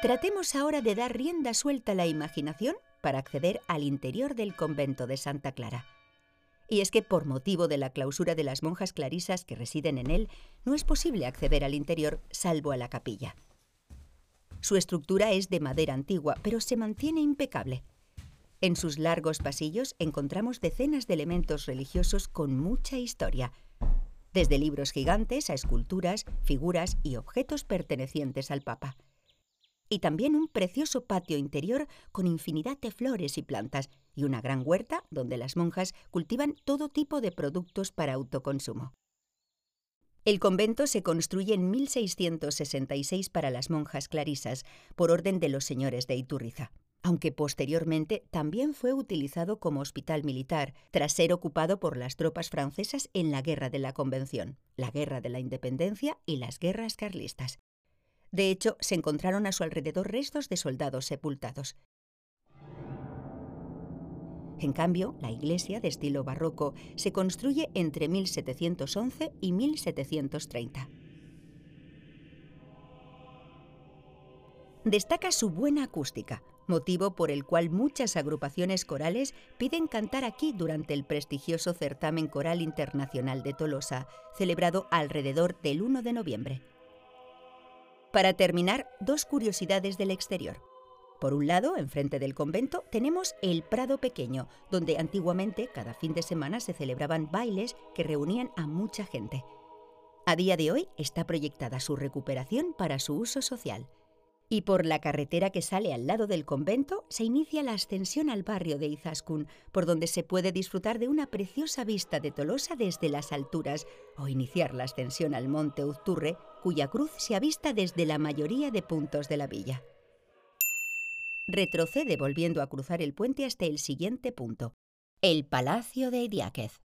Tratemos ahora de dar rienda suelta a la imaginación para acceder al interior del convento de Santa Clara. Y es que por motivo de la clausura de las monjas clarisas que residen en él, no es posible acceder al interior salvo a la capilla. Su estructura es de madera antigua, pero se mantiene impecable. En sus largos pasillos encontramos decenas de elementos religiosos con mucha historia, desde libros gigantes a esculturas, figuras y objetos pertenecientes al Papa. Y también un precioso patio interior con infinidad de flores y plantas, y una gran huerta donde las monjas cultivan todo tipo de productos para autoconsumo. El convento se construye en 1666 para las monjas clarisas, por orden de los señores de Iturriza, aunque posteriormente también fue utilizado como hospital militar, tras ser ocupado por las tropas francesas en la Guerra de la Convención, la Guerra de la Independencia y las guerras carlistas. De hecho, se encontraron a su alrededor restos de soldados sepultados. En cambio, la iglesia, de estilo barroco, se construye entre 1711 y 1730. Destaca su buena acústica, motivo por el cual muchas agrupaciones corales piden cantar aquí durante el prestigioso certamen coral internacional de Tolosa, celebrado alrededor del 1 de noviembre. Para terminar, dos curiosidades del exterior. Por un lado, enfrente del convento, tenemos el Prado Pequeño, donde antiguamente cada fin de semana se celebraban bailes que reunían a mucha gente. A día de hoy está proyectada su recuperación para su uso social. Y por la carretera que sale al lado del convento se inicia la ascensión al barrio de Izaskun, por donde se puede disfrutar de una preciosa vista de Tolosa desde las alturas o iniciar la ascensión al monte Uzturre, cuya cruz se avista desde la mayoría de puntos de la villa. Retrocede volviendo a cruzar el puente hasta el siguiente punto, el Palacio de Idiáquez.